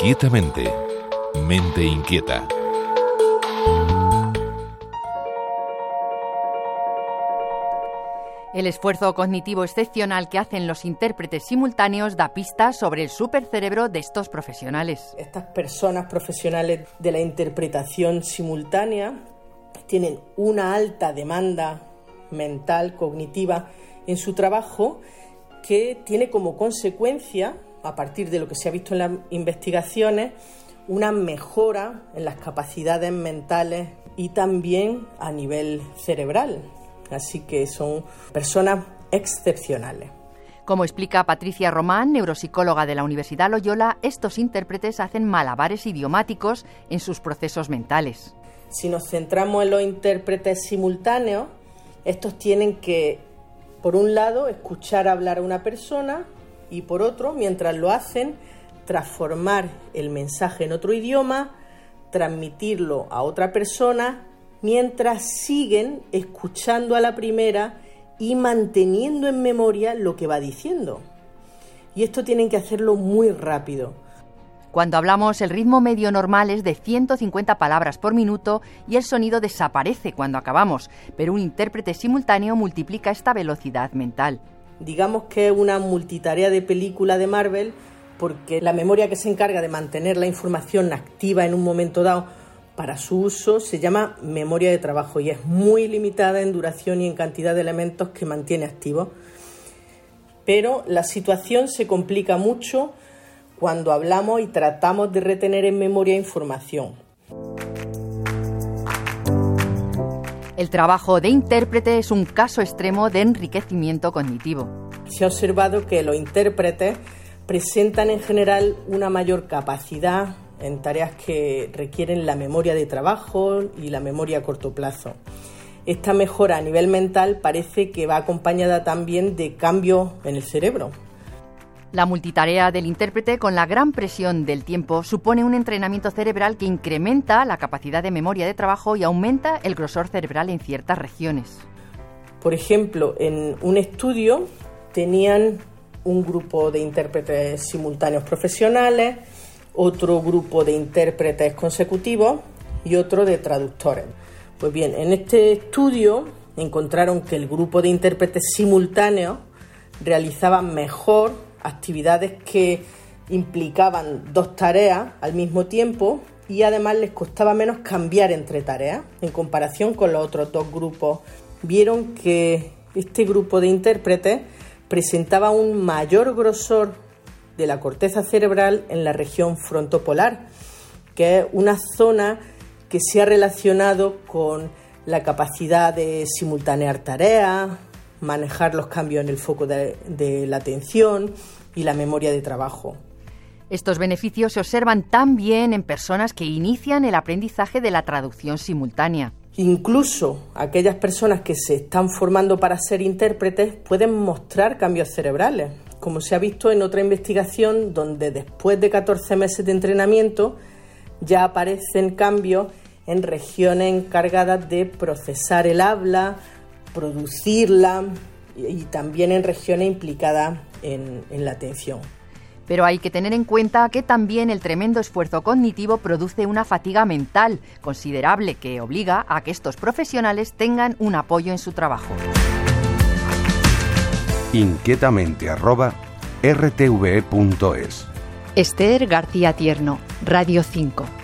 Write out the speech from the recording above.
Inquietamente. Mente inquieta. El esfuerzo cognitivo excepcional que hacen los intérpretes simultáneos da pistas sobre el supercerebro de estos profesionales. Estas personas profesionales de la interpretación simultánea tienen una alta demanda mental, cognitiva en su trabajo que tiene como consecuencia, a partir de lo que se ha visto en las investigaciones, una mejora en las capacidades mentales y también a nivel cerebral. Así que son personas excepcionales. Como explica Patricia Román, neuropsicóloga de la Universidad Loyola, estos intérpretes hacen malabares idiomáticos en sus procesos mentales. Si nos centramos en los intérpretes simultáneos, estos tienen que, por un lado, escuchar hablar a una persona y por otro, mientras lo hacen, transformar el mensaje en otro idioma, transmitirlo a otra persona, mientras siguen escuchando a la primera y manteniendo en memoria lo que va diciendo. Y esto tienen que hacerlo muy rápido cuando hablamos, el ritmo medio normal es de 150 palabras por minuto y el sonido desaparece cuando acabamos, pero un intérprete simultáneo multiplica esta velocidad mental. Digamos que es una multitarea de película de Marvel porque la memoria que se encarga de mantener la información activa en un momento dado para su uso se llama memoria de trabajo y es muy limitada en duración y en cantidad de elementos que mantiene activo. Pero la situación se complica mucho cuando hablamos y tratamos de retener en memoria información. El trabajo de intérprete es un caso extremo de enriquecimiento cognitivo. Se ha observado que los intérpretes presentan en general una mayor capacidad en tareas que requieren la memoria de trabajo y la memoria a corto plazo. Esta mejora a nivel mental parece que va acompañada también de cambios en el cerebro, la multitarea del intérprete con la gran presión del tiempo supone un entrenamiento cerebral que incrementa la capacidad de memoria de trabajo y aumenta el grosor cerebral en ciertas regiones. Por ejemplo, en un estudio tenían un grupo de intérpretes simultáneos profesionales, otro grupo de intérpretes consecutivos y otro de traductores. Pues bien, en este estudio encontraron que el grupo de intérpretes simultáneos realizaba mejor actividades que implicaban dos tareas al mismo tiempo y además les costaba menos cambiar entre tareas en comparación con los otros dos grupos. Vieron que este grupo de intérpretes presentaba un mayor grosor de la corteza cerebral en la región frontopolar, que es una zona que se ha relacionado con la capacidad de simultanear tareas, manejar los cambios en el foco de, la atención y la memoria de trabajo. Estos beneficios se observan también en personas que inician el aprendizaje de la traducción simultánea. Incluso aquellas personas que se están formando para ser intérpretes pueden mostrar cambios cerebrales, como se ha visto en otra investigación donde después de 14 meses de entrenamiento ya aparecen cambios en regiones encargadas de procesar el habla, producirla y también en regiones implicadas en, en la atención. Pero hay que tener en cuenta que también el tremendo esfuerzo cognitivo produce una fatiga mental considerable que obliga a que estos profesionales tengan un apoyo en su trabajo. Inquietamente arroba rtve.es Esther García Tierno, Radio 5.